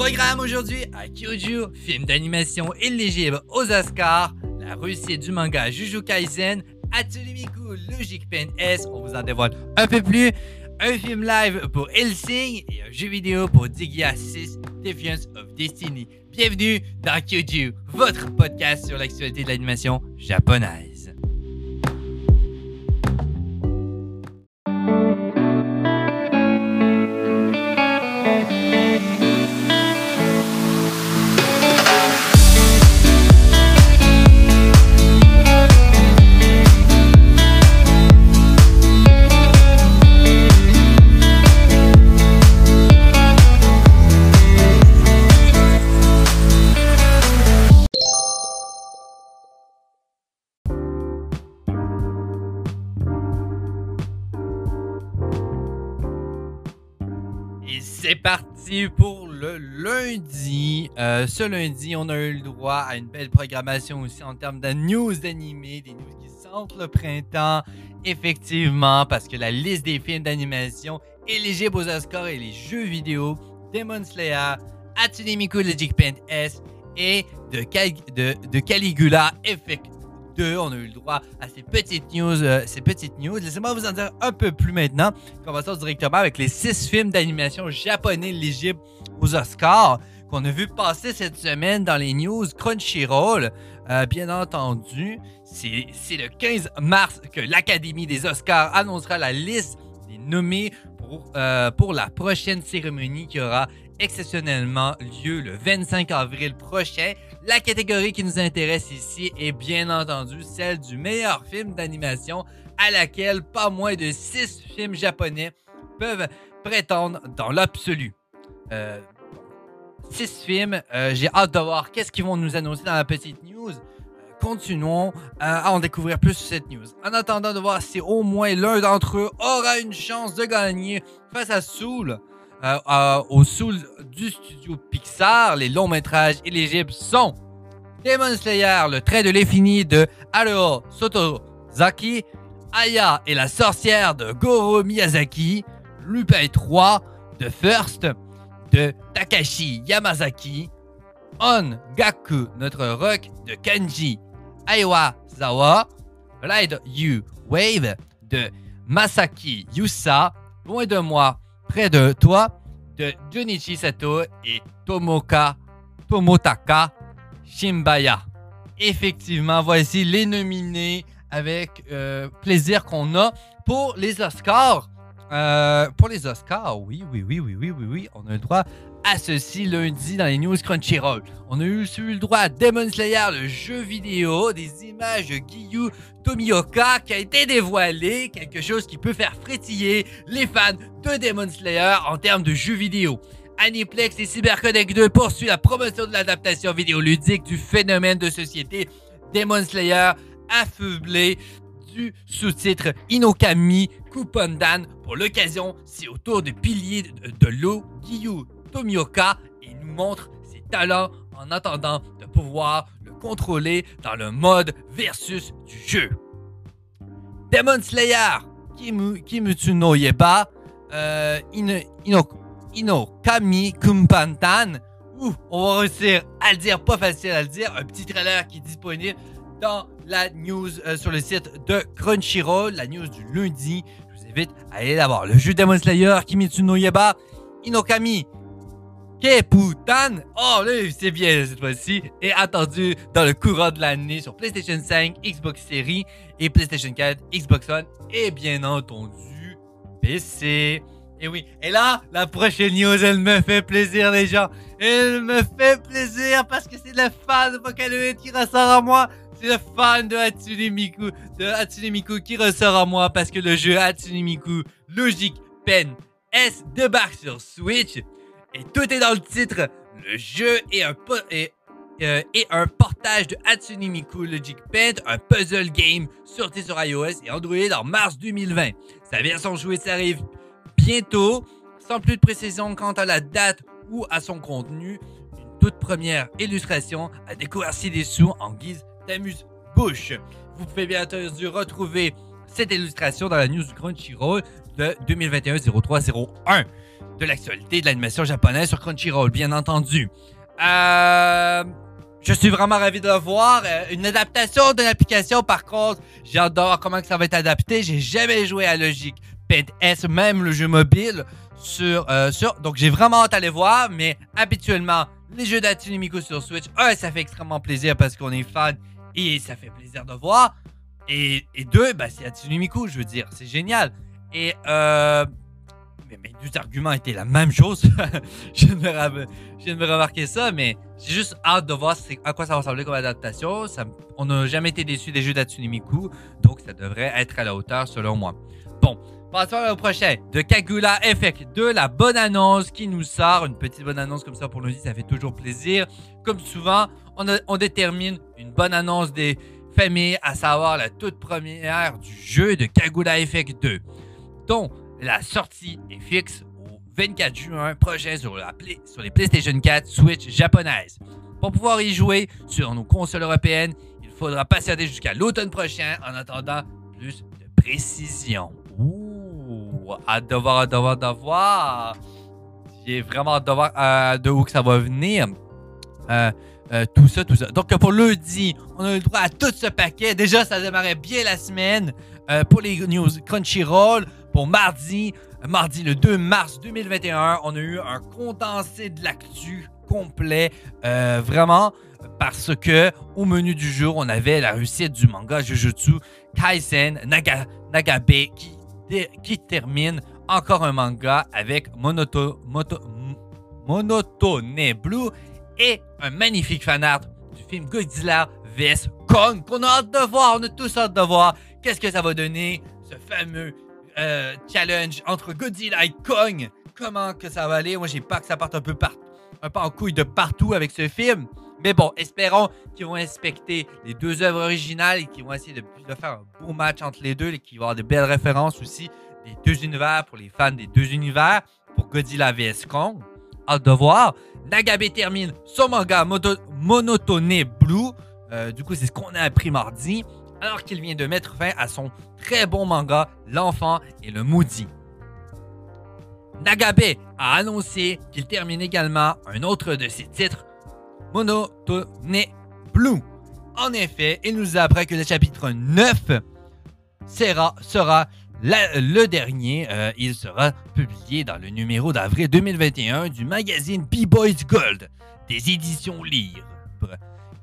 programme aujourd'hui à Kyoju, film d'animation éligible aux Oscars, la réussite du manga Juju Kaisen, Atsulimiku Logic Pen S, on vous en dévoile un peu plus, un film live pour Helsing et un jeu vidéo pour Digia 6 Defiance of Destiny. Bienvenue dans Kyoju, votre podcast sur l'actualité de l'animation japonaise. Parti pour le lundi. Euh, ce lundi, on a eu le droit à une belle programmation aussi en termes de news d'animés, des news qui sentent le printemps. Effectivement, parce que la liste des films d'animation éligibles aux Oscars et les jeux vidéo, Demon Slayer, Hatsune Miku Logic Paint S et de, Cal- de, de Caligula Effect 2. On a eu le droit à ces petites news. euh, ces petites news. Laissez-moi vous en dire un peu plus maintenant. Commençons directement avec les six films d'animation japonais éligibles aux Oscars qu'on a vu passer cette semaine dans les news Crunchyroll. Euh, bien entendu, c'est c'est le 15 mars que l'Académie des Oscars annoncera la liste des nommés pour, euh, pour la prochaine cérémonie qui aura exceptionnellement lieu le 25 avril prochain. La catégorie qui nous intéresse ici est bien entendu celle du meilleur film d'animation à laquelle pas moins de 6 films japonais peuvent prétendre dans l'absolu. Euh, 6 films, euh, j'ai hâte de voir qu'est-ce qu'ils vont nous annoncer dans la petite news. Euh, Continuons euh, à en découvrir plus sur cette news. En attendant de voir si au moins l'un d'entre eux aura une chance de gagner face à Soul, euh, euh, au Soul du studio Pixar, les longs métrages éligibles sont Demon Slayer, le trait de l'infini de Haruo Sotozaki, Aya et la sorcière de Goro Miyazaki, Lupin 3, The First de Takashi Yamazaki, On Gaku, notre rock de Kanji Aiwazawa, Ride You Wave de Masaki Yusa, Loin de moi, près de toi de Junichi Sato et Tomoka Tomotaka Shimbaya. Effectivement, voici les nominés avec euh, plaisir qu'on a pour les Oscars. Euh, pour les Oscars, oui, oui, oui, oui, oui, oui, oui, on a le droit à ceci lundi dans les news Crunchyroll. On a eu, le droit à Demon Slayer, le jeu vidéo, des images de Giyu Tomioka qui a été dévoilé, quelque chose qui peut faire frétiller les fans de Demon Slayer en termes de jeux vidéo. Aniplex et CyberConnect 2 poursuivent la promotion de l'adaptation vidéoludique du phénomène de société Demon Slayer affublé du sous-titre Inokami Kupondan. Pour l'occasion, c'est au tour de pilier de, de l'eau Tomioka et nous montre ses talents en attendant de pouvoir le contrôler dans le mode versus du jeu. Demon Slayer Kimu, Kimetsu no Yeba euh, Ino, Ino, Inokami Kumpantan Ouh, on va réussir à le dire, pas facile à le dire, un petit trailer qui est disponible dans la news euh, sur le site de Crunchyroll, la news du lundi. Je vous invite à aller la voir. Le jeu Demon Slayer, Kimetsu no Yeba, Inokami, Keputan, oh là, c'est bien cette fois-ci, est attendu dans le courant de l'année sur PlayStation 5, Xbox Series et PlayStation 4, Xbox One et bien entendu PC. Et oui, et là, la prochaine news, elle me fait plaisir les gens. Elle me fait plaisir parce que c'est le fan de Vocaloid qui ressort à moi. C'est le fan de Hatsune Miku, de Hatsune Miku qui ressort à moi parce que le jeu Hatsune Miku Logic Pen S débarque sur Switch. Et tout est dans le titre. Le jeu euh, est un portage de Hatsune Miku Logic Pen, un puzzle game sorti sur iOS et Android en mars 2020. Sa version jouée arrive bientôt, sans plus de précision quant à la date ou à son contenu. Une toute première illustration à découvrir ci-dessous en guise d'amuse-bouche. Vous pouvez bien entendu retrouver cette illustration dans la news Crunchyroll de 2021-03-01 de l'actualité de l'animation japonaise sur Crunchyroll, bien entendu. Euh, je suis vraiment ravi de le voir. Euh, une adaptation d'une application, par contre, j'adore comment ça va être adapté. J'ai jamais joué à Logic S, même le jeu mobile, sur... Euh, sur donc j'ai vraiment hâte d'aller voir, mais habituellement, les jeux d'Atsunimiko sur Switch, un, ça fait extrêmement plaisir parce qu'on est fan et ça fait plaisir de voir. Et, et deux, bah, c'est Atsunimiko, je veux dire, c'est génial. Et mes deux arguments étaient la même chose. je, viens de me, remarquer ça, mais j'ai juste hâte de voir à quoi ça va ressembler comme adaptation. on n'a jamais été déçu des jeux d'Atsunimiku, donc ça devrait être à la hauteur selon moi. Bon, passons au prochain. De Kagula Effect 2, la bonne annonce qui nous sort. Une petite bonne annonce comme ça pour nous dire, ça fait toujours plaisir. Comme souvent, on, on détermine une bonne annonce des familles, à savoir la toute première du jeu de Kagula Effect 2 dont la sortie est fixe au 24 juin prochain sur, les PlayStation 4 Switch japonaises. Pour pouvoir y jouer sur nos consoles européennes, il faudra patienter jusqu'à l'automne prochain en attendant plus de précision. Ouh, hâte de voir, hâte de voir, de voir. J'ai vraiment hâte de voir euh, de où que ça va venir. Euh, euh, tout ça, tout ça. Donc pour lundi, on a le droit à tout ce paquet. Déjà, ça démarrait bien la semaine. pour les news Crunchyroll, pour mardi, mardi le 2 mars 2021. On a eu un condensé de l'actu complet, euh, vraiment, parce que au menu du jour, on avait la réussite du manga Jujutsu Kaisen Nagabe qui, qui termine encore un manga avec Monoto, Monotone Blue et un magnifique fanart du film Godzilla vs Kong qu'on a hâte de voir, on a tous hâte de voir qu'est-ce que ça va donner, ce fameux euh, challenge entre Godzilla et Kong. Comment que ça va aller? Moi, j'ai peur que ça parte un peu, un peu en couille de partout avec ce film. Mais bon, espérons qu'ils vont inspecter les deux œuvres originales et qu'ils vont essayer de, faire un beau match entre les deux et qu'il va y avoir de belles références aussi des deux univers pour les fans des deux univers pour Godzilla vs Kong. Hâte de voir. Nagabe termine son manga Monotone Blue. Euh, du coup, c'est ce qu'on a appris mardi alors qu'il vient de mettre fin à son très bon manga L'enfant et le maudit. Nagabe a annoncé qu'il termine également un autre de ses titres, Monotone Blue. En effet, il nous apprend que le chapitre 9 sera, le dernier. Euh, il sera publié dans le numéro d'avril 2021 du magazine B-Boys Gold des éditions Lire,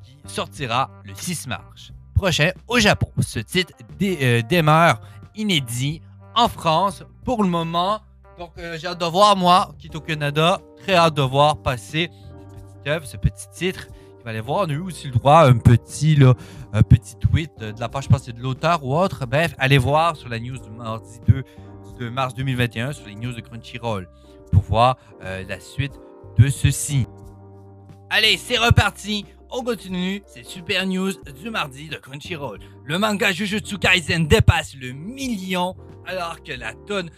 qui sortira le 6 mars prochain au Japon. Ce titre euh, demeure inédit en France pour le moment. Donc, euh, j'ai hâte de voir, moi, qui est au Canada, très hâte de voir passer œuvre, ce petit titre. Il va aller voir. On a eu aussi le droit à un petit, là, un petit tweet de la page, je pense, de l'auteur ou autre. Bref, allez voir sur la news du mardi 2 de mars 2021 sur les news de Crunchyroll pour voir euh, la suite de ceci. Allez, c'est reparti on continue, c'est Super News du mardi de Crunchyroll. Le manga Jujutsu Kaisen dépasse le million alors que la tonne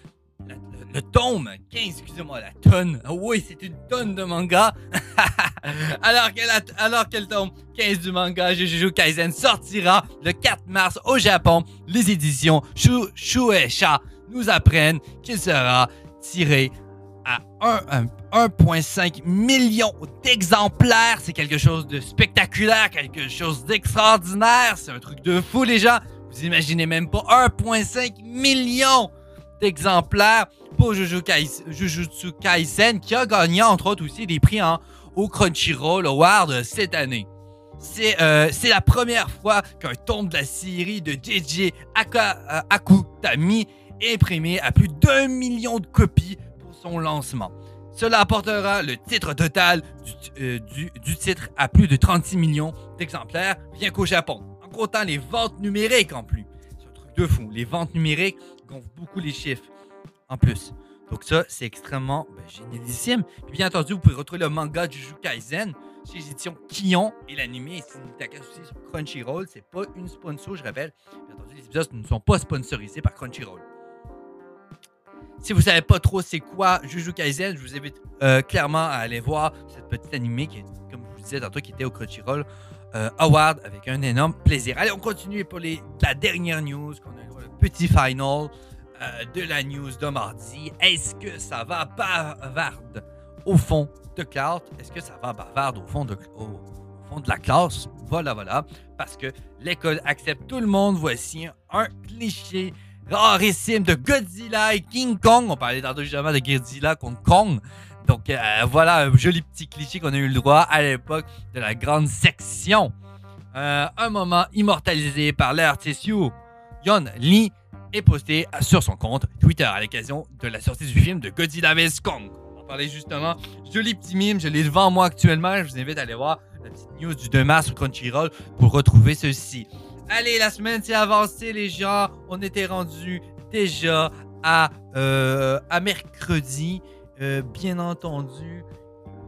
le, tome 15, excusez-moi, la tonne. Ah oui, c'est une tonne de manga. alors, que la, alors le tome 15 du manga Jujutsu Kaisen sortira le 4 mars au Japon, les éditions Shueisha nous apprennent qu'il sera tiré à 1,5 million d'exemplaires. C'est quelque chose de spectaculaire, quelque chose d'extraordinaire. C'est un truc de fou, les gens. Vous imaginez même pas 1,5 million d'exemplaires pour Jujutsu Kaisen, qui a gagné entre autres aussi des prix au Crunchyroll Award cette année. Euh, c'est la première fois qu'un tome de la série de JJ euh, Akutami est imprimé à plus d'un million de copies son lancement. Cela apportera le titre total euh, du, du, titre à plus de 36 millions d'exemplaires, bien qu'au Japon, en comptant les ventes numériques en plus. C'est un truc de fou. Les ventes numériques gonflent beaucoup les chiffres en plus. Donc ça, c'est extrêmement ben, génialissime. Puis bien entendu, vous pouvez retrouver le manga Jujutsu Kaisen chez les éditions Kion et l'animé est aussi sur Crunchyroll. C'est pas une sponsor, je rappelle. Bien entendu, les épisodes ne sont pas sponsorisés par Crunchyroll. Si vous savez pas trop c'est quoi Juju Kaisen, je vous invite euh, clairement à aller voir cette petite animée qui est, comme je vous disais tantôt, qui était au Crunchyroll euh, Award avec un énorme plaisir. Allez, on continue pour la dernière news qu'on a petit final euh, de la news de mardi. Est-ce que ça va bavarde au fond de classe? Est-ce que ça va bavarde au fond de, au fond de la classe? Voilà, voilà. Parce que l'école accepte tout le monde. Voici un cliché rarissime de Godzilla et King Kong. On parlait tantôt justement de Godzilla contre Kong. Donc euh, voilà un joli petit cliché qu'on a eu le droit à l'époque de la grande section. Euh, un moment immortalisé par l'artiste Yon Lee est posté sur son compte Twitter à l'occasion de la sortie du film de Godzilla vs Kong. On parlait justement, joli petit mime, je l'ai devant moi actuellement. Je vous invite à aller voir la petite news du 2 mars sur Crunchyroll pour retrouver ceci. Allez, la semaine s'est avancée, les gens. On était rendu déjà à, euh, à mercredi, euh, bien entendu.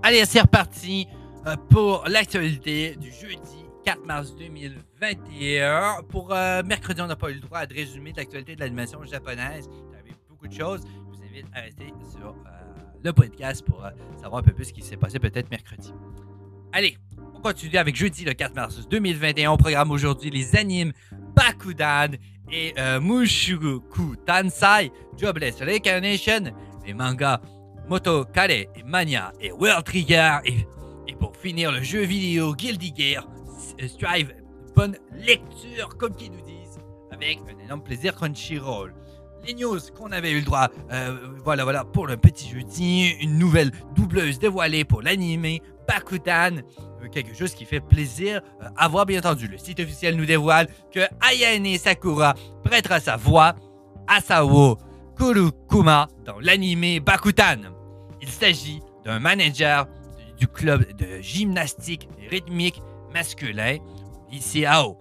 Allez, c'est reparti euh, pour l'actualité du jeudi 4 mars 2021. Pour mercredi, on n'a pas eu le droit de résumer l'actualité de l'animation japonaise. Il y avait beaucoup de choses. Je vous invite à rester sur le podcast pour savoir un peu plus ce qui s'est passé peut-être mercredi. Allez, on continue avec jeudi le 4 mars 2021. On programme aujourd'hui les animes Bakudan et Mushoku Tansai, Jobless Reincarnation, les mangas Moto Kare et Mania et World Trigger et, pour finir le jeu vidéo Guilty Gear Strive, bonne lecture, comme qu'ils nous disent, avec un énorme plaisir Crunchyroll. Les news qu'on avait eu le droit, euh, voilà, voilà, pour le petit jeudi, une nouvelle doubleuse dévoilée pour l'animé Bakutan, euh, quelque chose qui fait plaisir euh, à voir, bien entendu. Le site officiel nous dévoile que Ayane Sakura prêtera sa voix à Sao Kurukuma dans l'animé Bakutan. Il s'agit d'un manager du club de gymnastique rythmique masculin, ICAO.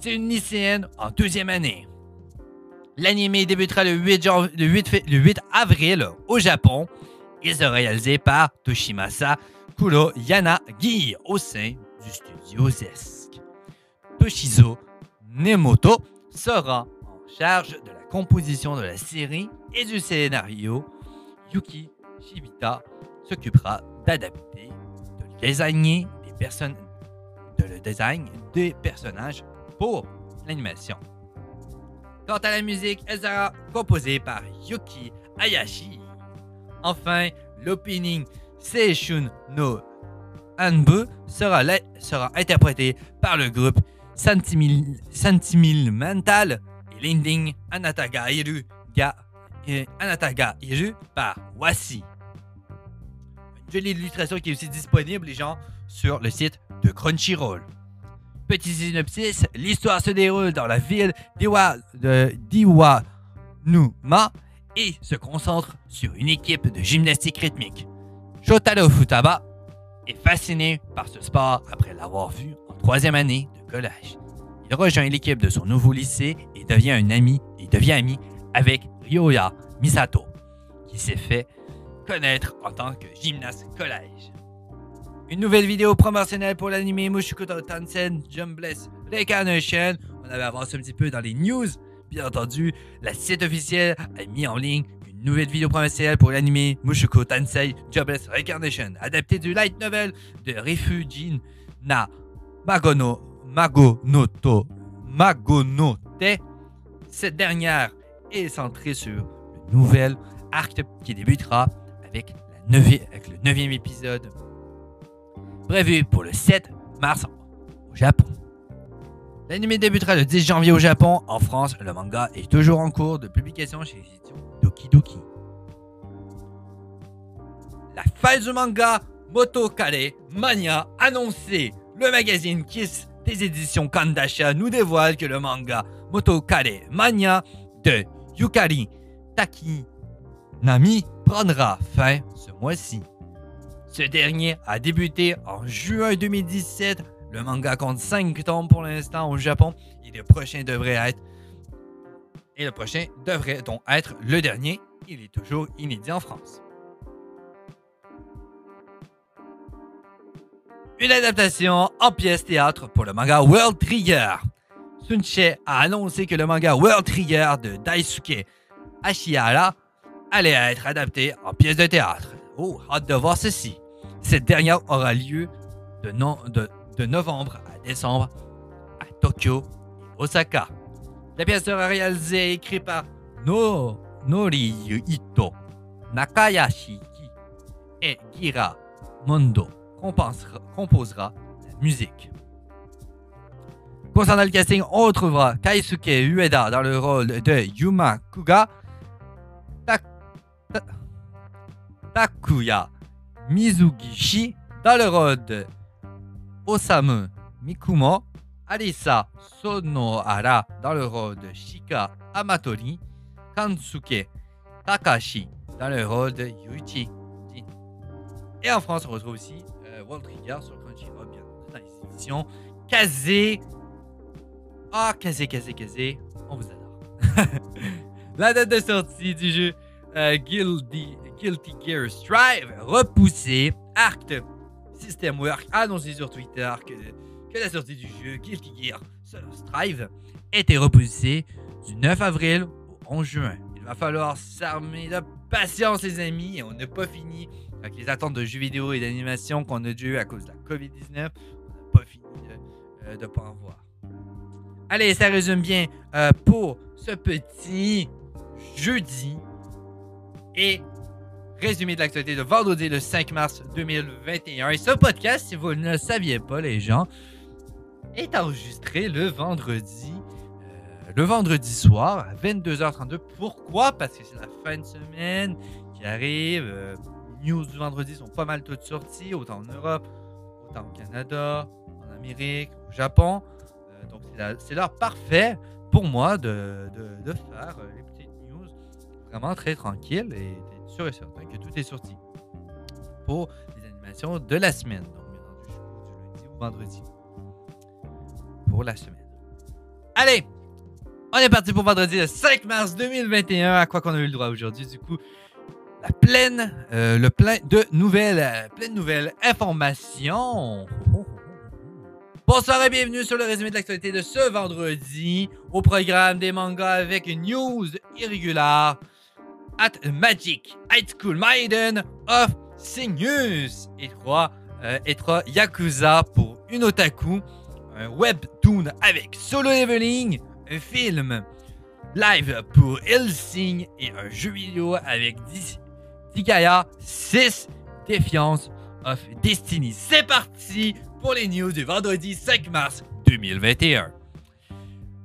C'est une lycéenne en deuxième année. L'anime débutera le 8, le 8, avril au Japon et sera réalisé par Toshimasa Kuro Yanagi au sein du studio Zesk. Toshizo Nemoto sera en charge de la composition de la série et du scénario. Yuki Shibita s'occupera d'adapter, de personnes de le design des personnages pour l'animation. Quant à la musique, elle sera composée par Yuki Hayashi. Enfin, l'opening Seishun no Anbu sera, interprété par le groupe Santimil, Mental et l'ending Anataga Iru, ga, Anataga Iru par Wasi. Une jolie illustration qui est aussi disponible, les gens, sur le site de Crunchyroll. Petit synopsis, l'histoire se déroule dans la ville d'Iwa, de d'Iwanuma et se concentre sur une équipe de gymnastique rythmique. Shotaro Futaba est fasciné par ce sport après l'avoir vu en troisième année de collège. Il rejoint l'équipe de son nouveau lycée et devient un ami, et devient ami avec Ryoya Misato, qui s'est fait connaître en tant que gymnaste collège. Une nouvelle vidéo promotionnelle pour l'anime Mushoku Tansen Jumbless Reincarnation. On avait avancé un petit peu dans les news. Bien entendu, la site officielle a mis en ligne nouvelle vidéo promotionnelle pour l'anime Mushoku Tensei Jobless Reincarnation, adapté du light novel de Refugin na Magono Magonoto Magonote. Cette dernière est centrée sur le nouvel arc qui débutera avec, le neuvième épisode prévu pour le 7 mars au Japon. L'anime débutera le 10 janvier au Japon. En France, le manga est toujours en cours de publication chez l'édition Doki Doki. La fin du manga Moto Kare Mania annoncée. Le magazine Kiss des éditions Kandasha nous dévoile que le manga Moto Kare Mania de Yukari Takinami prendra fin ce mois-ci. Ce dernier a débuté en juin 2017. Le manga compte 5 tomes pour l'instant au Japon et le prochain devrait être et le prochain devrait donc être le dernier. Il est toujours inédit en France. Une adaptation en pièce théâtre pour le manga World Trigger. Sunche a annoncé que le manga World Trigger de Daisuke Ashihara allait être adapté en pièce de théâtre. Oh, hâte de voir ceci. Cette dernière aura lieu de, novembre à décembre à Tokyo et Osaka. La pièce sera réalisée et écrite par no, Noriyuito Nakayashiki et Gira Mondo composera, la musique. Concernant le casting, on retrouvera Kaisuke Ueda dans le rôle de Yuma Kuga, Ta- Ta- Takuya Mizugishi dans le rôle de Osamu Mikumo, Alisa Sonohara dans le rôle de Shika Amatori, Kansuke Takashi dans le rôle de Yuichi. Et en France, on retrouve aussi euh, Trigger sur Crunchyroll, bien entendu, dans les Kazé. Ah, Kazé, Kazé, Kazé, on vous adore. La date de sortie du jeu euh, Guilty, Guilty Gear Strive repoussée. Arc System Work annoncé sur Twitter que, que la sortie du jeu Guilty Gear Strive était repoussée du 9 avril au 11 juin. Il va falloir s'armer de patience, les amis, et on n'a pas fini avec les attentes de jeux vidéo et d'animation qu'on a dû à cause de la COVID-19. On n'a pas fini de ne pas en voir. Allez, ça résume bien euh, pour ce petit jeudi et résumé de l'actualité de vendredi le 5 mars 2021. Et ce podcast, si vous ne le saviez pas, les gens, est enregistré le vendredi, euh, le vendredi soir à 22h32. Pourquoi? Parce que c'est la fin de semaine qui arrive. euh, les news du vendredi sont pas mal toutes sorties, autant en Europe, autant au Canada, en Amérique, au Japon. Euh, donc c'est l'heure parfaite pour moi de, de- faire les petites news vraiment très tranquilles et sûr et certain que tout est sorti pour les animations de la semaine. Donc du lundi au vendredi pour la semaine. Allez, on est parti pour vendredi le 5 mars 2021. À quoi qu'on a eu le droit aujourd'hui, du coup, la pleine, euh, le plein de nouvelles, euh, plein de nouvelles informations. Bonsoir et bienvenue sur le résumé de l'actualité de ce vendredi au programme des mangas avec une news irrégulière at Magic High School Maiden of Sinus et 3 et 3 Yakuza pour une otaku, webtoon avec solo leveling, un film live pour Helsing et un jeu vidéo avec Digaya 6 Défiance of Destiny. C'est parti pour les news du vendredi 5 mars 2021.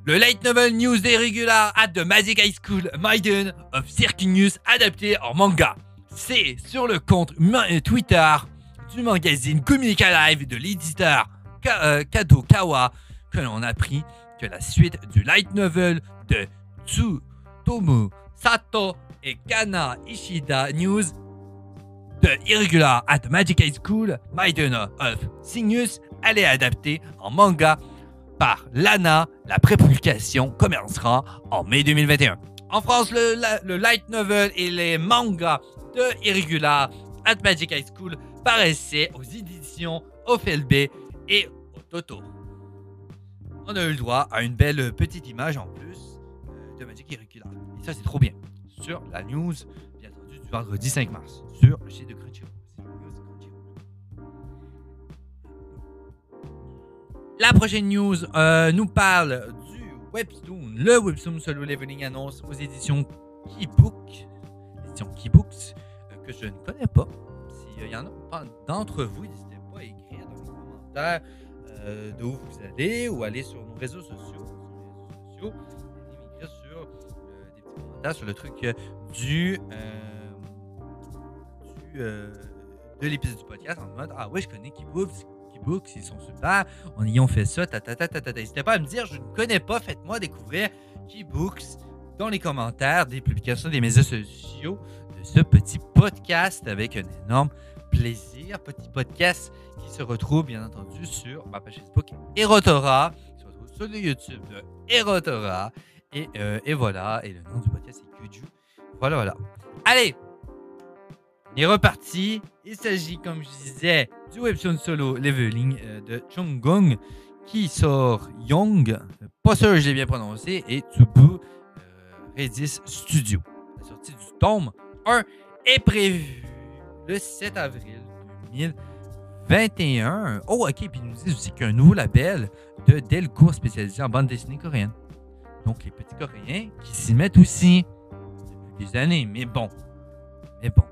Le Light Novel News des Regular at the Magic High School Maiden of Circus adapté en manga. C'est sur le compte Twitter du magazine Comunica Live de l'éditeur Kadokawa que l'on a appris que la suite du Light Novel de Tsutomu Sato et Kana Ishida News de Irregular at Magic High School Maiden of Sinus allait adaptée en manga par Lana. La prépublication commencera en mai 2021. En France, le light novel et les mangas de Irregular at Magic High School paraissaient aux éditions OFLB et au Toto. On a eu le droit à une belle petite image en plus euh, de Magic Irregular. Et ça, c'est trop bien. Sur la news, bien entendu, du vendredi 5 mars. Sur le site de Crunchyroll. La prochaine news euh, nous parle du webtoon. Le webtoon Solo Leveling annonce aux éditions Keybook, éditions Keybooks, euh, que je ne connais pas. S'il y en a d'entre vous, commentaires euh, d'où vous allez ou aller sur nos réseaux sociaux. Sur les réseaux sociaux, sur euh, des petits commentaires sur le truc euh, du, euh, du de l'épisode du podcast en mode Ah ouais, je connais Keybooks. Keybooks, ils sont super. On y ont fait ça. Ta, ta, ta, ta, ta. N'hésitez pas à me dire, je ne connais pas. Faites-moi découvrir Keybooks dans les commentaires des publications des médias sociaux de ce petit podcast avec un énorme plaisir. Petit podcast qui se retrouve bien entendu sur ma page Facebook Erotora, qui se retrouve sur le YouTube de Erotora. Et, euh, et voilà, et le nom du podcast c'est Kuju. Voilà, voilà. Allez, on est reparti. Il s'agit, comme je disais, du webtoon solo leveling euh, de Chung-Gong qui sort Young, pas sûr que je l'ai bien prononcé, et Tsubu euh, Redis Studio. La sortie du tome 1 est prévue le 7 avril 2021. Oh, ok, puis ils nous disent aussi qu'il y a un nouveau label de Delcourt spécialisé en bande dessinée coréenne. donc les petits Coréens, qui s'y mettent aussi depuis des années. Mais bon, mais bon.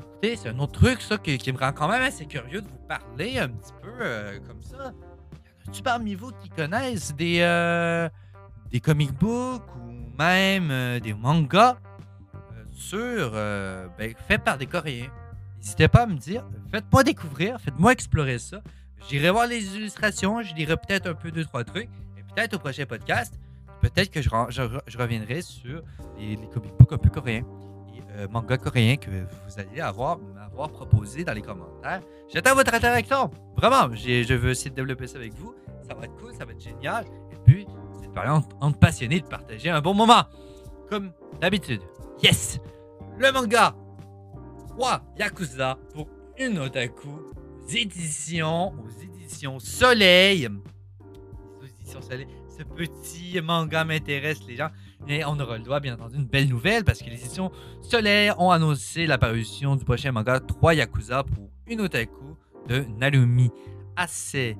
Écoutez, c'est un autre truc, ça, qui, qui me rend quand même assez curieux de vous parler un petit peu euh, comme ça. Y en a-tu parmi vous qui connaissent des, euh, des comic books ou même euh, des mangas? Sur, euh, ben, par des Coréens? N'hésitez pas à me dire, faites-moi découvrir, faites-moi explorer ça. J'irai voir les illustrations, je lirai peut-être un peu deux, trois trucs. Et peut-être au prochain podcast, peut-être que je, reviendrai sur les, les comic books un peu coréens et euh, mangas coréens que vous allez avoir m'avoir proposé dans les commentaires. J'attends votre interaction. Vraiment, je veux essayer de développer ça avec vous. Ça va être cool, ça va être génial. Et puis, c'est de parler entre, entre passionnés, de partager un bon moment. Comme d'habitude. Yes! Le manga 3 Yakuza pour une otaku aux éditions, aux éditions Soleil. Les éditions Soleil. Ce petit manga m'intéresse, les gens. Et on aura le droit, bien entendu, une belle nouvelle parce que les éditions Soleil ont annoncé l'apparition du prochain manga 3 Yakuza pour une otaku de Narumi Asegaki.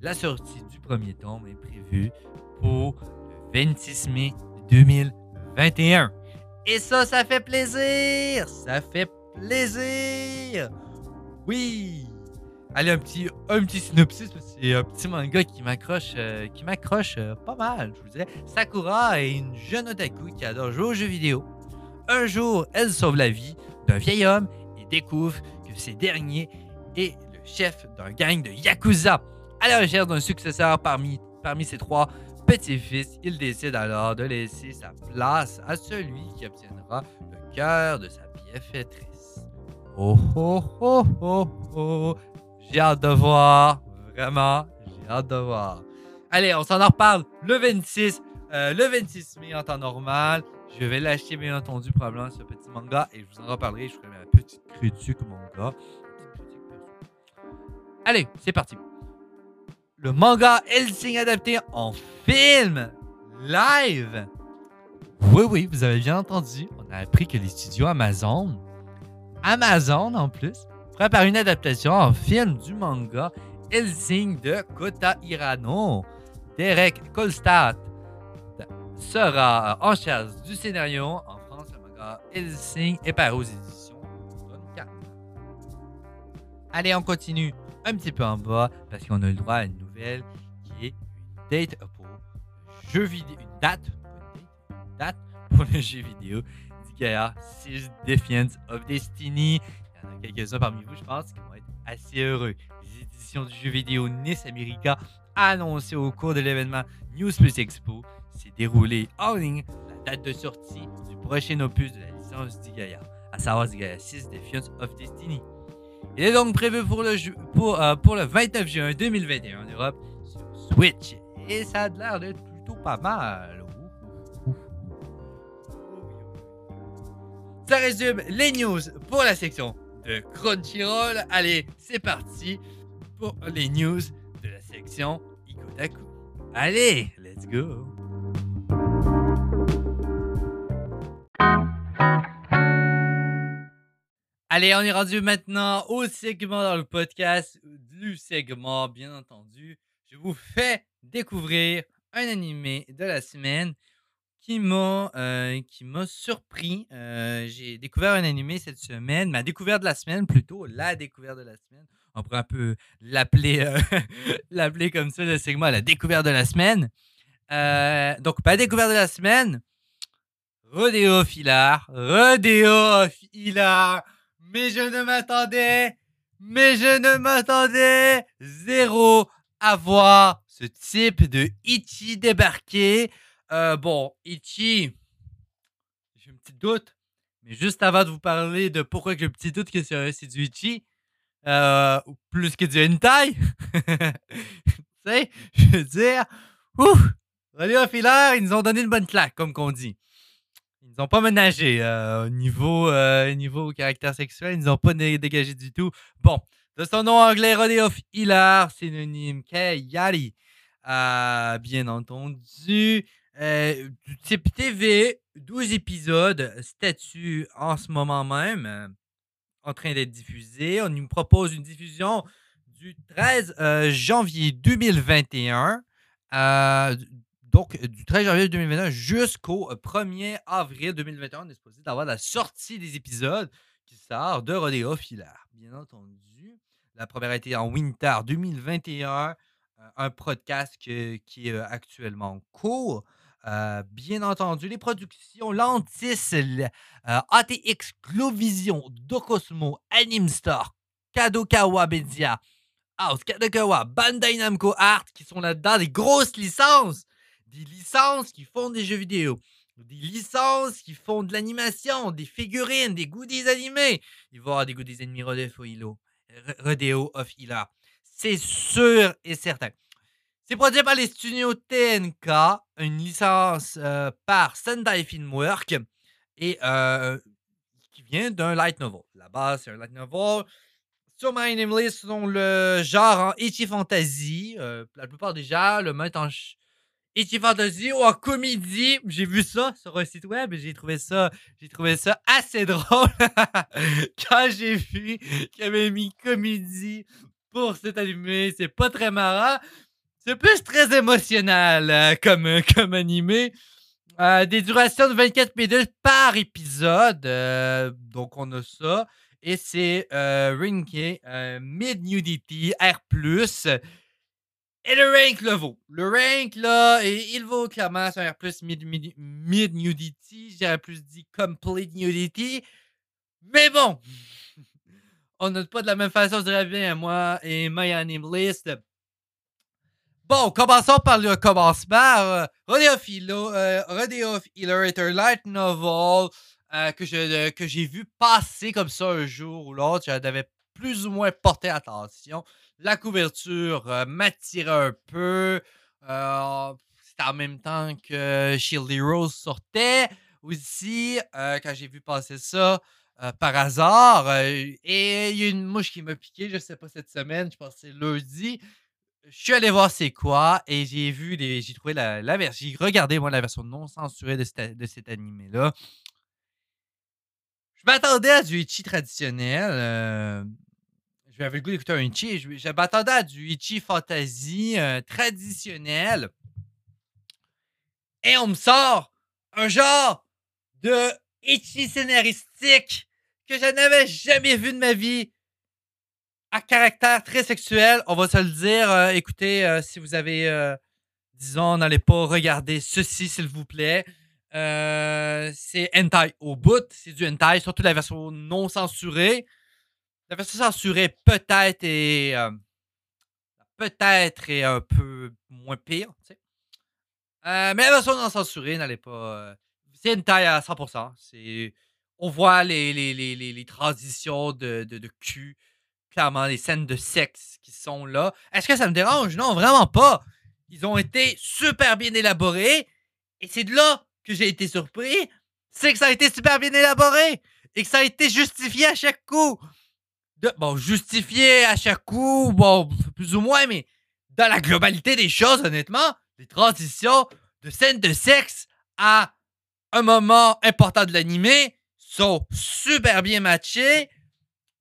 La sortie du premier tome est prévue pour le 26 mai 2021. Et ça, ça fait plaisir! Ça fait plaisir! Oui! Allez, un petit, un petit synopsis, c'est un petit manga qui m'accroche euh, qui m'accroche euh, pas mal, je vous dirais. Sakura est une jeune otaku qui adore jouer aux jeux vidéo. Un jour, elle sauve la vie d'un vieil homme et découvre que ce dernier est le chef d'un gang de Yakuza. À la recherche d'un successeur parmi, parmi ses trois petit-fils, il décide alors de laisser sa place à celui qui obtiendra le cœur de sa bienfaitrice. Oh oh oh oh oh! J'ai hâte de voir, vraiment, j'ai hâte de voir. Allez, on s'en en reparle le 26, euh, le 26 mai en temps normal. Je vais l'acheter, bien entendu, probablement ce petit manga et je vous en reparlerai. Je ferai ma petite critique manga. Allez, c'est parti le manga Helsing adapté en film live. Oui, oui, vous avez bien entendu. On a appris que les studios Amazon, Amazon en plus, prépare une adaptation en film du manga Helsing de Kota Hirano. Derek Kolstad sera en charge du scénario. En France, le manga Helsing est paru aux éditions 24. Allez, on continue un petit peu en bas parce qu'on a le droit à une qui est une date pour le jeu vidéo. Une date, pour le jeu vidéo d'Ikea 6 Defiance of Destiny. Il y en a quelques-uns parmi vous, je pense, qui vont être assez heureux. Les éditions du jeu vidéo Nice America annoncées au cours de l'événement News Plus Expo s'est déroulé en ligne la date de sortie du prochain opus de la licence d'Igaya, à savoir Igaya 6 Defiance of Destiny. Il est donc prévu pour le, ju- pour, euh, pour le 29 juin 2021 en Europe sur Switch. Et ça a l'air d'être plutôt pas mal. Ça résume les news pour la section de Crunchyroll. Allez, c'est parti pour les news de la section Ikotaku. Allez, let's go! Allez, on est rendu maintenant au segment dans le podcast du segment, bien entendu. Je vous fais découvrir un animé de la semaine qui m'a euh, surpris. Euh, J'ai découvert un animé cette semaine, ma découverte de la semaine plutôt, la découverte de la semaine. On pourrait un peu l'appeler euh, comme ça le segment la découverte de la semaine. Donc ma découverte de la semaine, Rodéo Filar, Rodéo Filar. Mais je ne m'attendais, mais je ne m'attendais zéro à voir ce type de Ichi débarquer. Euh, bon, Ichi, j'ai un petit doute, mais juste avant de vous parler de pourquoi j'ai un petit doute que c'est du Ichi, euh, plus que du hentai, tu sais, je veux dire, ouf, Rodéo Filaire, ils nous ont donné une bonne claque, comme qu'on dit. Ils n'ont pas ménagé euh, au niveau, euh, niveau caractère sexuel, ils n'ont pas dégagé du tout. Bon, de son nom anglais, Rodeo Hilar, synonyme Kayari. Euh, bien entendu, euh, du type TV, 12 épisodes, statut en ce moment même, euh, en train d'être diffusé. On nous propose une diffusion du 13 euh, janvier 2021 Euh, donc, du 13 janvier 2021 jusqu'au 1er avril 2021, on est supposé d'avoir la sortie des épisodes qui sort de Rodeo Filaire. Bien entendu, la première a été en Winter 2021, euh, un podcast qui est euh, actuellement en cours. Euh, bien entendu, les productions Lantis, ATX, Glovision, Docosmo, Animstar, Kadokawa Media, House, Kadokawa, Bandai Namco Art, qui sont là-dedans, des grosses licences, des licences qui font des jeux vidéo, des licences qui font de l'animation, des figurines, des goodies animés. Il va y avoir des goodies animés Rodeo, of Hila. C'est sûr et certain. C'est produit par les studios TNK, une licence euh, par Sendai Filmwork et euh, qui vient d'un light novel. La base, c'est un light novel. Sur My Name List, sont le genre en Ichi Fantasy. Euh, la plupart des gens le mettent en Ichi Fantasy ou en comédie. J'ai vu ça sur un site web et j'ai trouvé ça, j'ai trouvé ça assez drôle quand j'ai vu qu'il avait mis comédie pour cet animé. C'est pas très marrant. C'est plus très émotionnel euh, comme, euh, comme animé. Euh, des durations de 24 minutes par épisode. donc, on a ça. Et c'est ranké Mid Nudity R. Et le rank le vaut. Le rank, là, il vaut clairement sur R. Mid, mid, mid. J'aurais plus dit Complete Nudity. Mais bon, on note pas de la même façon, je dirais bien, moi et My Anime List. Bon, commençons par le commencement. Euh, Rodeo, euh, un light novel euh, que, je, que j'ai vu passer comme ça un jour ou l'autre. J'avais plus ou moins porté attention. La couverture m'attirait un peu. C'était en même temps que Shield Heroes sortait aussi quand j'ai vu passer ça. par hasard. et il y a une mouche qui m'a piqué, je sais pas, cette semaine, je pense que c'est lundi je suis allé voir c'est quoi et j'ai vu. J'ai trouvé la, version. J'ai regardé moi la version non censurée de, cet animé-là. Je m'attendais à du Ichi traditionnel. Euh, je le goût d'écouter un Ichi. Je, je m'attendais à du Ichi fantasy euh, traditionnel. Et on me sort un genre de Ichi scénaristique que je n'avais jamais vu de ma vie à caractère très sexuel, on va se le dire. Euh, écoutez, euh, si vous avez, disons, n'allez pas regarder ceci, s'il vous plaît. c'est hentai au bout. C'est du hentai, surtout la version non censurée. La version censurée peut-être est peut-être est un peu moins pire, mais la version non censurée n'allez pas. c'est hentai à 100%. C'est on voit les, les, les, les, transitions de, de cul clairement les scènes de sexe qui sont là. Est-ce que ça me dérange? Non, vraiment pas. Ils ont été super bien élaborés. Et c'est de là que j'ai été surpris. C'est que ça a été super bien élaboré. Et que ça a été justifié à chaque coup. Bon, justifié à chaque coup, bon, plus ou moins, mais dans la globalité des choses, honnêtement, les transitions de scènes de sexe à un moment important de l'animé sont super bien matchées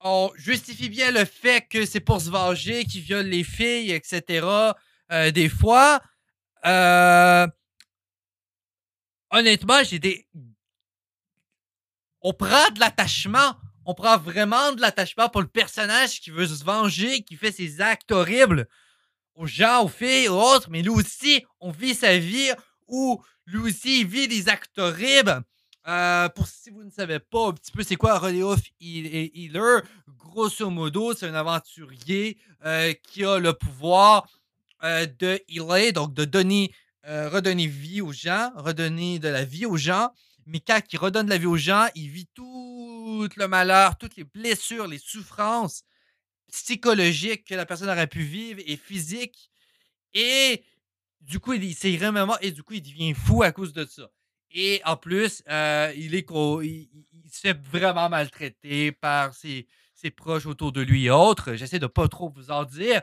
on justifie bien le fait que c'est pour se venger, qu'ils violent les filles, etc. Euh, des fois. Euh, honnêtement, j'ai des. On prend de l'attachement. On prend vraiment de l'attachement pour le personnage qui veut se venger, qui fait ses actes horribles aux gens, aux filles, aux autres, mais lui aussi, on vit sa vie où lui aussi, il vit des actes horribles. Euh, pour si vous ne savez pas un petit peu c'est quoi Rodeo Healer, grosso modo, c'est un aventurier euh, qui a le pouvoir euh, de healer, donc de donner, redonner vie aux gens, redonner de la vie aux gens. Mais quand il redonne de la vie aux gens, il vit tout le malheur, toutes les blessures, les souffrances psychologiques que la personne aurait pu vivre et physiques. Et du coup, il, s'est vraiment et du coup, il devient fou à cause de ça. Et en plus, euh, il, est, il, se fait vraiment maltraiter par ses, proches autour de lui et autres. J'essaie de pas trop vous en dire.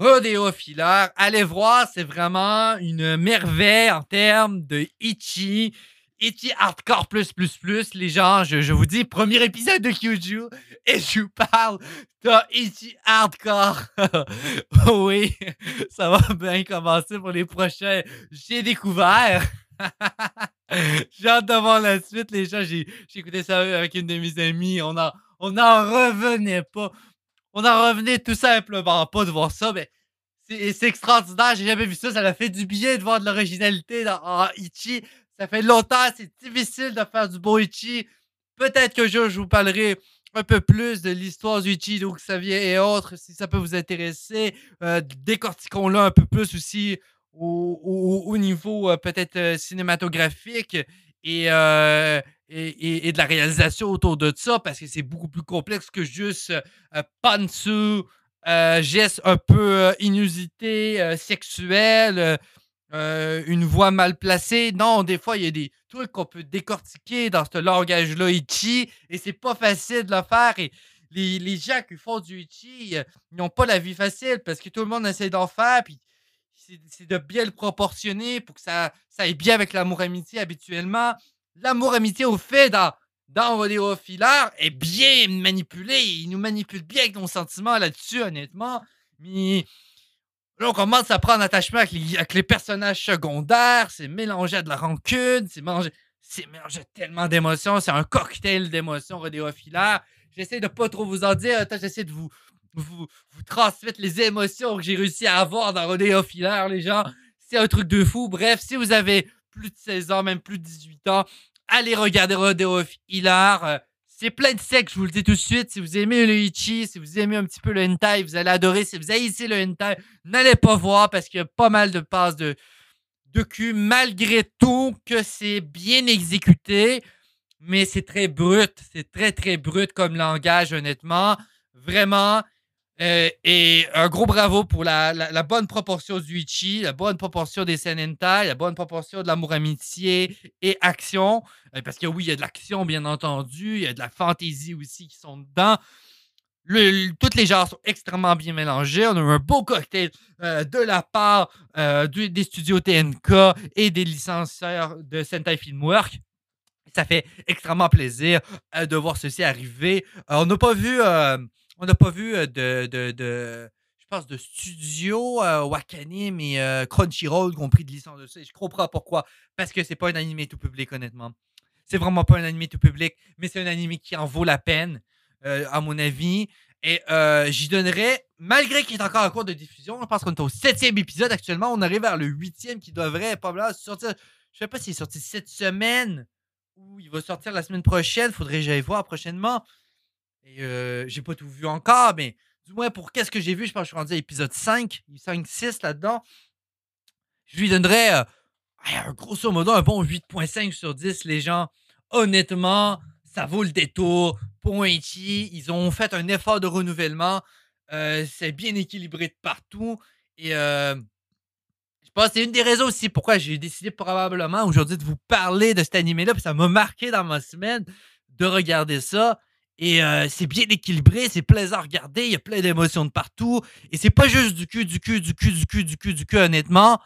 Rodeo Filaire, allez voir, c'est vraiment une merveille en termes de Ichi. Ichi Hardcore plus plus plus, les gens, je, vous dis, premier épisode de Kyuju, et je vous parle de Ichi Hardcore. oui, ça va bien commencer pour les prochains. J'ai découvert. j'ai hâte de voir la suite, les gens. J'ai écouté ça avec une de mes amies. On n'en on en revenait pas. On en revenait tout simplement pas de voir ça, mais c'est extraordinaire. J'ai jamais vu ça. Ça m'a fait du bien de voir de l'originalité dans Ichi. Ça fait longtemps, c'est difficile de faire du beau Ichi. Peut-être que je, vous parlerai un peu plus de l'histoire du Ichi, donc vient et autres, si ça peut vous intéresser. Euh, décortiquons-le un peu plus aussi au, niveau euh, peut-être euh, cinématographique et, et, de la réalisation autour de ça, parce que c'est beaucoup plus complexe que juste Pantsu, geste un peu inusité, sexuel. Euh, une voix mal placée. Non, des fois, il y a des trucs qu'on peut décortiquer dans ce langage-là, Ichi, et c'est pas facile de le faire. Et les, les gens qui font du Ichi, euh, ils n'ont pas la vie facile parce que tout le monde essaie d'en faire, puis c'est de bien le proportionner pour que ça, ça aille bien avec l'amour-amitié habituellement. L'amour-amitié, au fait, dans, dans Rodeo Filaire, est bien manipulé. Il nous manipule bien avec nos sentiments là-dessus, honnêtement. Mais Là, on commence à prendre attachement avec les, personnages secondaires. C'est mélangé à de la rancune. C'est mélangé, c'est mélangé tellement d'émotions. C'est un cocktail d'émotions rodéophilaires. J'essaie de pas trop vous en dire. J'essaie de vous, vous, vous transmettre les émotions que j'ai réussi à avoir dans Rodéophilaire, les gens. C'est un truc de fou. Bref, si vous avez plus de 16 ans, même plus de 18 ans, allez regarder Rodéophilaire. C'est plein de sexe, je vous le dis tout de suite. Si vous aimez le Ichi, si vous aimez un petit peu le hentai, vous allez adorer. Si vous haïssez le hentai, n'allez pas voir parce qu'il y a pas mal de passes de, de cul, malgré tout que c'est bien exécuté. Mais c'est très brut. C'est très, très brut comme langage, honnêtement. Vraiment. Euh, et un gros bravo pour la, bonne proportion du Ichi, la bonne proportion des scènes hentai, la bonne proportion de l'amour amitié et action. Euh, parce que oui, il y a de l'action, bien entendu, il y a de la fantaisie aussi qui sont dedans. toutes les genres sont extrêmement bien mélangés. On a un beau cocktail euh, de la part des studios TNK et des licencieurs de Sentai Filmwork. Ça fait extrêmement plaisir de voir ceci arriver. on n'a pas vu on n'a pas vu de, de, je pense, de studio euh, Wakanim et Crunchyroll qui ont pris de licence de ça. Je comprends pourquoi. Parce que c'est pas un animé tout public, honnêtement. C'est vraiment pas un animé tout public, mais c'est un animé qui en vaut la peine, à mon avis. Et j'y donnerais, malgré qu'il est encore en cours de diffusion, je pense qu'on est au septième épisode actuellement. On arrive vers le huitième qui devrait probablement sortir. Je sais pas s'il est sorti cette semaine ou il va sortir la semaine prochaine. Faudrait que j'aille voir prochainement. Et j'ai pas tout vu encore, mais du moins pour qu'est-ce que j'ai vu, je pense que je suis rendu à l'épisode 5, 5, 6 là-dedans. Je lui donnerais, grosso modo, un bon 8.5 sur 10, les gens. Honnêtement, ça vaut le détour. Ichi, ils ont fait un effort de renouvellement. c'est bien équilibré de partout. Et je pense que c'est une des raisons aussi pourquoi j'ai décidé probablement aujourd'hui de vous parler de cet animé-là. Puis ça m'a marqué dans ma semaine de regarder ça. Et c'est bien équilibré, c'est plaisant à regarder, il y a plein d'émotions de partout. Et c'est pas juste du cul, du cul, du cul, du cul, du cul, du cul, honnêtement.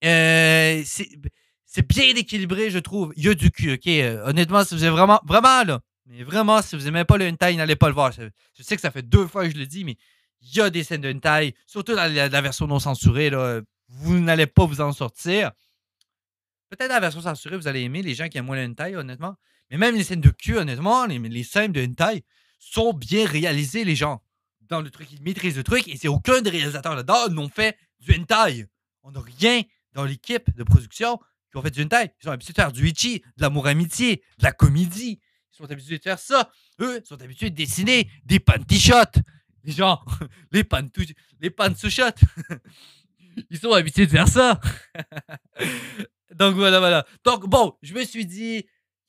c'est bien équilibré, je trouve. Il y a du cul, ok? honnêtement, si vous avez vraiment, vraiment, là, mais vraiment, si vous aimez pas le hentai, n'allez pas le voir. Je, sais que ça fait deux fois que je le dis, mais il y a des scènes de hentai, surtout dans la, version non censurée, là, vous n'allez pas vous en sortir. Peut-être la version censurée, vous allez aimer les gens qui aiment moins le hentai, honnêtement. Mais même les scènes de cul, honnêtement, les, les scènes de hentai sont bien réalisées, les gens. Dans le truc, ils maîtrisent le truc et c'est aucun des réalisateurs là-dedans n'ont fait du hentai. On n'a rien dans l'équipe de production qui ont fait du hentai. Ils sont habitués de faire du ichi, de l'amour-amitié, de la comédie. Ils sont habitués de faire ça. Eux ils sont habitués de dessiner des panty shots. Les gens, les panty, les shots. Ils sont habitués de faire ça. Donc voilà, voilà. Donc bon, je me suis dit,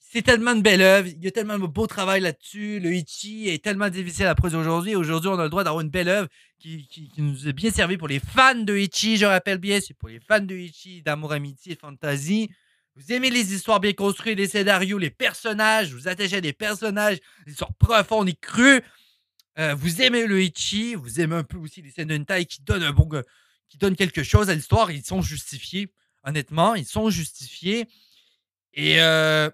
c'est tellement de belles œuvres, il y a tellement de beau travail là-dessus. Le Ichi est tellement difficile à produire aujourd'hui. Aujourd'hui, on a le droit d'avoir une belle œuvre qui, nous est bien servie pour les fans de Ichi, je rappelle bien, c'est pour les fans de Ichi, d'amour, amitié, fantasy. Vous aimez les histoires bien construites, les scénarios, les personnages, vous attachez à des personnages, des histoires profondes et crues. Euh, vous aimez le Ichi, vous aimez un peu aussi les scènes de taille qui donnent bon, qui quelque chose à l'histoire. Ils sont justifiés, honnêtement, ils sont justifiés. Et euh,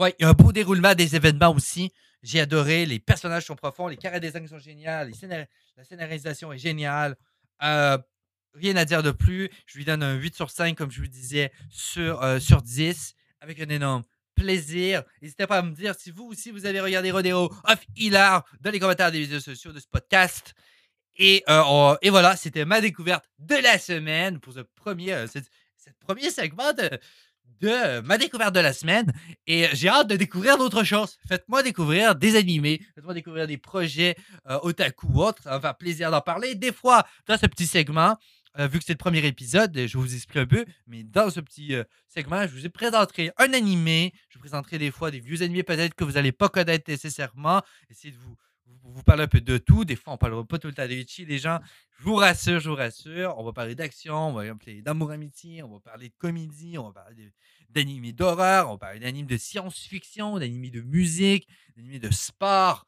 ouais, il y a un beau déroulement des événements aussi. J'ai adoré. Les personnages sont profonds, les carrés design sont géniaux, les scénar- la scénarisation est géniale. Euh, rien à dire de plus. Je lui donne un 8 sur 5, comme je vous disais, sur, euh, sur 10, avec un énorme plaisir. N'hésitez pas à me dire si vous aussi vous avez regardé Rodeo of Hilar dans les commentaires des vidéos sociaux de ce podcast. Et, euh, et voilà, c'était ma découverte de la semaine pour ce premier, premier segment de, de ma découverte de la semaine. Et j'ai hâte de découvrir d'autres choses. Faites-moi découvrir des animés, faites-moi découvrir des projets euh, otaku ou autres. Ça va me faire plaisir d'en parler. Des fois, dans ce petit segment, euh, vu que c'est le premier épisode, je vous explique un peu, mais dans ce petit euh, segment, je vous ai présenté un animé. Je vous présenterai des fois des vieux animés peut-être que vous n'allez pas connaître nécessairement. Essayer de vous, vous, parler un peu de tout. Des fois, on parlera pas tout le temps de Ichi, les gens. Je vous rassure, je vous rassure. On va parler d'action, on va parler d'amour amitié, on va parler de comédie, on va parler d'animés d'horreur, on va parler d'animés de science-fiction, d'animés de musique, d'animés de sport.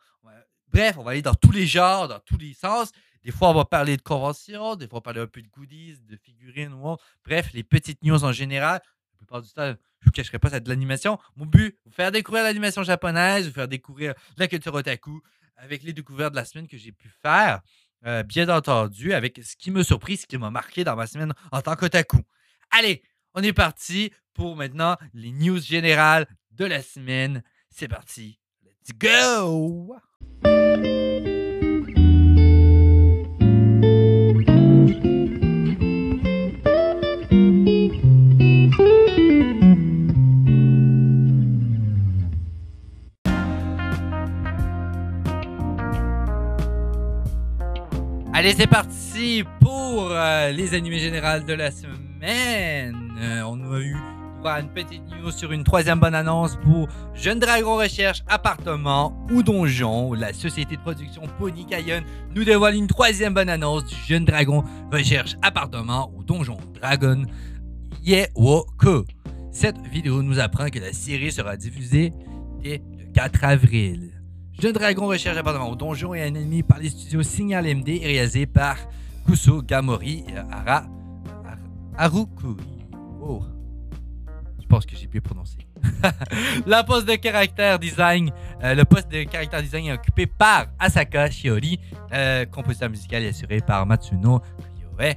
Bref, on va aller dans tous les genres, dans tous les sens. Des fois, on va parler de conventions, des fois, on va parler un peu de goodies, de figurines ou autre. Bref, les petites news en général. La plupart du temps, je ne vous cacherai pas, c'est de l'animation. Mon but, vous faire découvrir l'animation japonaise, vous faire découvrir la culture otaku avec les découvertes de la semaine que j'ai pu faire. Euh, bien entendu, avec ce qui me surpris, ce qui m'a marqué dans ma semaine en tant qu'otaku. Allez, on est parti pour maintenant les news générales de la semaine. C'est parti. Let's go! Allez, c'est parti pour euh, les animés générales de la semaine. Euh, on a eu une petite news sur une troisième bonne annonce pour Jeune Dragon Recherche Appartement ou Donjon. La société de production Pony Kayon nous dévoile une troisième bonne annonce du Jeune Dragon Recherche Appartement ou Donjon Dragon Yewoku. Cette vidéo nous apprend que la série sera diffusée dès le 4 avril. Jeune Dragon Recherche Appartement au Donjon est un ennemi par les studios Signal MD et réalisé par Kuso Gamori et Ara, Ar- Harukuri. Oh. Je pense que j'ai bien prononcé. La poste de caractère design, euh, le poste de caractère design est occupé par Asaka Shiori. Euh, compositeur musical est assuré par Matsuno. Euh,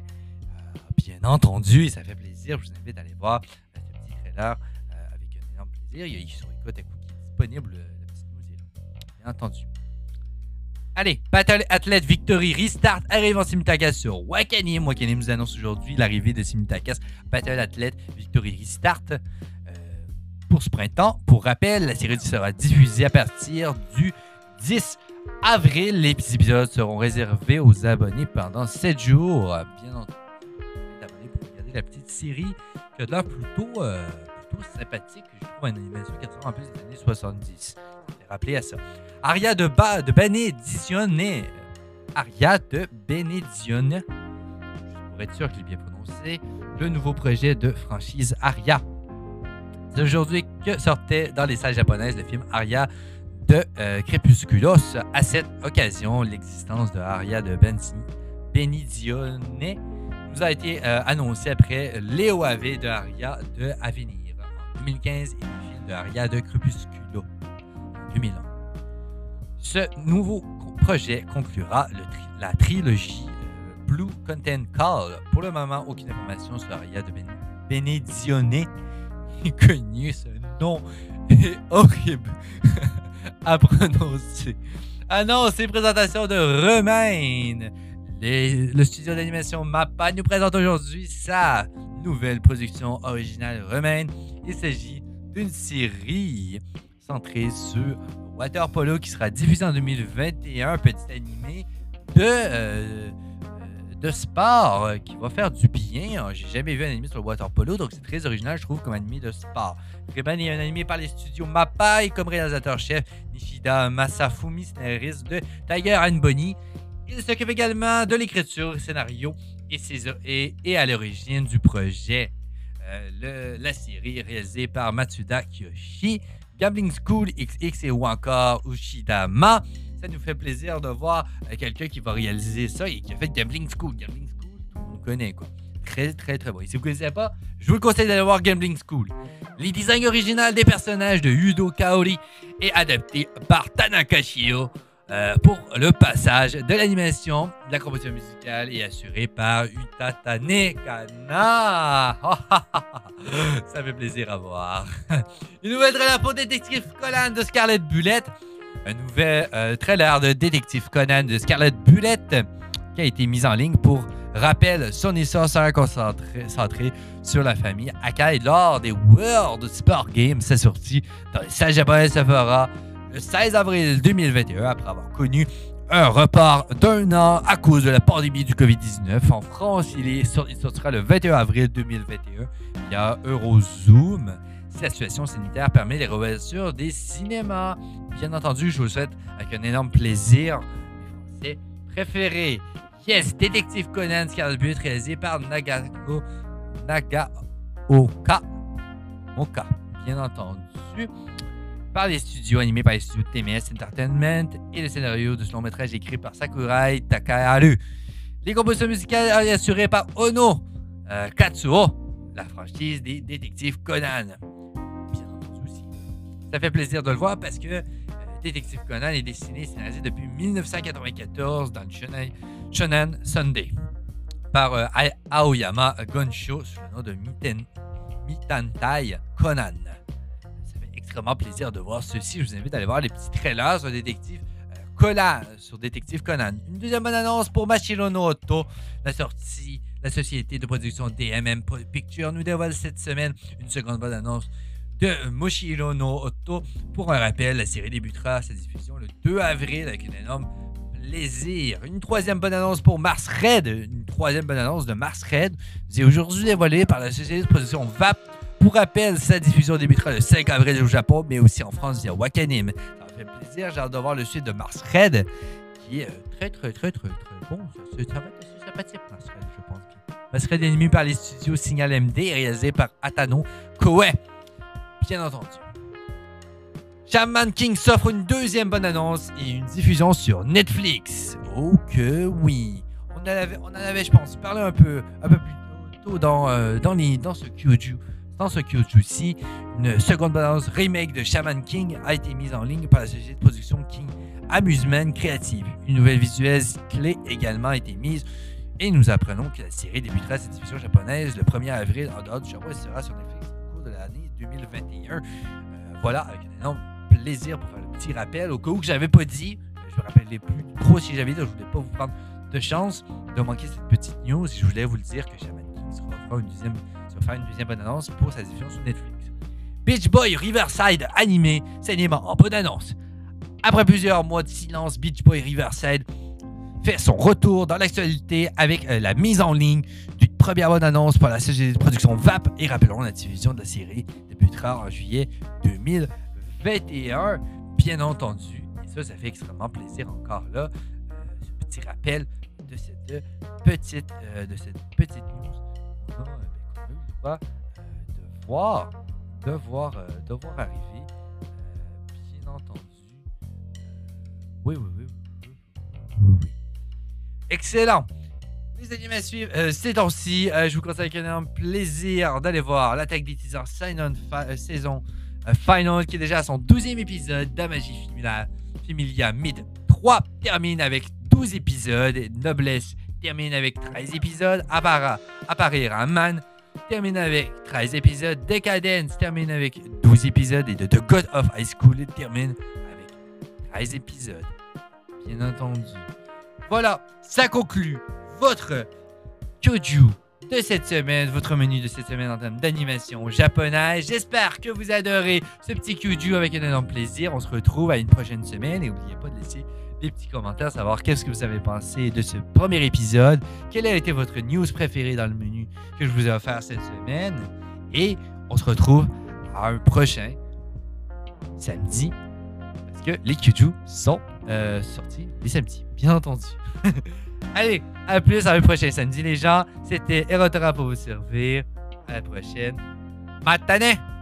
bien entendu, et ça fait plaisir. Je vous invite à aller voir euh, ce petit trailer euh, avec un énorme plaisir. Il y a sur est disponible. Bien entendu. Allez, Battle Athlete Victory Restart arrive en simultagas sur Wakanim. Wakanim nous annonce aujourd'hui l'arrivée de simultagas Battle Athlete Victory Restart euh, pour ce printemps. Pour rappel, la série sera diffusée à partir du 10 avril. Les épisodes seront réservés aux abonnés pendant 7 jours. Bien entendu, pour regarder la petite série qui a l'air plutôt, euh, plutôt sympathique. Je trouve une animation qui ressemble en plus des années 70. Rappelez à ça. Aria de, ba Benedizione. Aria de Benedizione. Pour être sûr je l'ai bien prononcé. Le nouveau projet de franchise Aria. C'est aujourd'hui que sortait dans les salles japonaises le film Aria de euh, Crepusculos. À cette occasion, l'existence de Aria de Benzi- Benedizione nous a été euh, annoncée après l'EOAV de Aria de Avenir en 2015 et le film de Aria de Crepusculo en 2001. Ce nouveau projet conclura la trilogie euh, Blue Content Call. Pour le moment, aucune information sur Aria de Ben- Benedizione connu. Ce nom est horrible à prononcer. Annonce et présentation de Remain. Le studio d'animation MAPPA nous présente aujourd'hui sa nouvelle production originale Remain. Il s'agit d'une série centrée sur Water Polo qui sera diffusée en 2021, petit animé de, euh, euh, de sport euh, qui va faire du bien. J'ai jamais vu un animé sur le Water Polo, donc c'est très original, je trouve, comme animé de sport. Rayman est un animé par les studios MAPPA et comme réalisateur-chef Nishida Masafumi, scénariste de Tiger and Bonnie. Il s'occupe également de l'écriture, scénario et, ses- et, à l'origine du projet. Euh, la série réalisée par Matsuda Kiyoshi, Gambling School XX et ou encore Ushidama. Ça nous fait plaisir de voir euh, quelqu'un qui va réaliser ça et qui a fait Gambling School. Gambling School, tout le monde connaît quoi. très très très bon. Et si vous ne connaissez pas, je vous le conseille d'aller voir Gambling School. Les designs originaux des personnages de Yudo Kaori est adapté par Tanaka Shio. Euh, pour le passage de l'animation, de la composition musicale est assuré par Utatane Kana. Ça fait plaisir à voir. Une nouvelle trailer pour Détective Conan de Scarlett Bullet. Un nouvel euh, trailer de Détective Conan de Scarlett Bullet qui a été mis en ligne pour rappel son histoire sera concentrée sur la famille Akai lors des World Sport Games. C'est sorti dans les salles japonaises Sephora le 16 avril 2021 après avoir connu un report d'un an à cause de la pandémie du COVID-19. En France, il, est sortira le 21 avril 2021 via Eurozoom. Si la situation sanitaire permet les réouvertures des cinémas. Bien entendu, je vous souhaite avec un énorme plaisir mes Français préférés. Yes, Détective Conan, Scarlet réalisé par Nagako Nagaoka. Moka, bien entendu par les studios animés par les studios TMS Entertainment et le scénario de ce long métrage écrit par Sakurai Takaharu. Les compositions musicales assurées par Ono euh, Katsuo, la franchise des détectives Conan. Bien entendu aussi. Ça fait plaisir de le voir parce que euh, Détective Conan est dessiné et scénarisé depuis 1994 dans Shonen, Sunday par euh, Aoyama Gonsho sous le nom de Mitantai Conan plaisir de voir ceci. Je vous invite à aller voir les petits trailers sur Détective euh, Conan, sur Détective Conan. Une deuxième bonne annonce pour Machiro no Oto, la sortie, la société de production DMM Picture nous dévoile cette semaine une seconde bonne annonce de Moshiro no Oto. Pour un rappel, la série débutera sa diffusion le 2 avril avec un énorme plaisir. Une troisième bonne annonce pour Mars Red. Une troisième bonne annonce de Mars Red. C'est aujourd'hui dévoilé par la société de production VAP pour rappel, sa diffusion débutera le 5 avril au Japon, mais aussi en France via Wakanim. Ça me fait plaisir, j'ai hâte de voir le suite de Mars Red, qui est euh, très, très, très, très, très bon. Ça, va être sympathique, Mars Red, je pense. Mars Red animé par les studios Signal MD réalisé par Atano Koei. Bien entendu. Shaman King s'offre une deuxième bonne annonce et une diffusion sur Netflix. Oh que oui. On en avait, on en avait je pense, parlé un peu, un peu plus tôt dans, euh, dans ce Kyuju dans ce Kyuju-ci, une seconde balance remake de Shaman King a été mise en ligne par la société de production King Amusement Creative. Une nouvelle visuelle clé également a été mise et nous apprenons que la série débutera sa diffusion japonaise le 1er avril en dehors du Japon et sera sur Netflix au cours de l'année 2021. Euh, voilà, avec un énorme plaisir pour faire le petit rappel. Au cas où que j'avais pas dit, je me rappelais plus trop si j'avais dit, je voulais pas vous prendre de chance de manquer cette petite news. Je voulais vous le dire que Shaman King sera une deuxième faire une deuxième bonne annonce pour sa diffusion sur Netflix. Beach Boy Riverside animé, cinéma en bonne annonce. Après plusieurs mois de silence, Beach Boy Riverside fait son retour dans l'actualité avec euh, la mise en ligne d'une première bonne annonce pour la société de production VAP. Et rappelons, la diffusion de la série débutera en juillet 2021, bien entendu. Et ça, ça fait extrêmement plaisir encore là. Euh, ce petit rappel de cette petite, euh, de cette petite euh, de voir, de voir, euh, de voir arriver. Euh, bien entendu. oui, oui, oui, oui, Excellent. Les amis à suivre, c'est aussi, je vous conseille un plaisir d'aller voir l'attaque des teasers Sign saison Final qui est déjà à son 12e épisode. Damagie Familia, Familia Mid 3 termine avec 12 épisodes. Noblesse termine avec 13 épisodes. Apparaît un man termine avec 13 épisodes. Decadence termine avec 12 épisodes. Et de The God of High School termine avec 13 épisodes. Bien entendu. Voilà, ça conclut votre Kyoju de cette semaine, votre menu de cette semaine en termes d'animation japonaise. J'espère que vous adorez ce petit Kyoju avec un énorme plaisir. On se retrouve à une prochaine semaine et n'oubliez pas de laisser des petits commentaires, savoir qu'est-ce que vous avez pensé de ce premier épisode, quelle a été votre news préférée dans le menu que je vous ai offert cette semaine. Et on se retrouve à un prochain samedi, parce que les Kyuju sont euh, sortis les samedis, bien entendu. Allez, à plus, à un prochain samedi, les gens. C'était Erotora pour vous servir. À la prochaine. Matane!